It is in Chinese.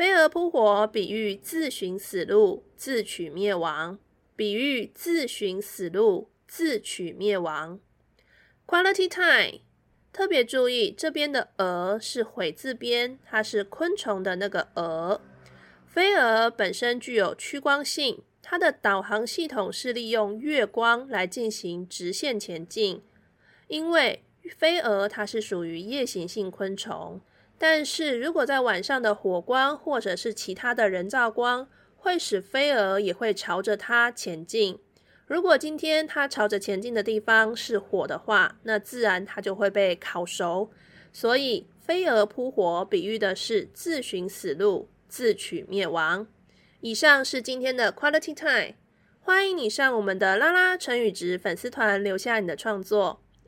飞蛾扑火，比喻自寻死路，自取灭亡。比喻自寻死路，自取灭亡。Quality time，特别注意这边的“蛾”是悔字边，它是昆虫的那个“蛾”。飞蛾本身具有趋光性，它的导航系统是利用月光来进行直线前进。因为飞蛾它是属于夜行性昆虫，但是如果在晚上的火光或者是其他的人造光，会使飞蛾也会朝着它前进。如果今天它朝着前进的地方是火的话，那自然它就会被烤熟。所以飞蛾扑火比喻的是自寻死路。自取灭亡。以上是今天的 Quality Time，欢迎你上我们的拉拉成语值粉丝团留下你的创作，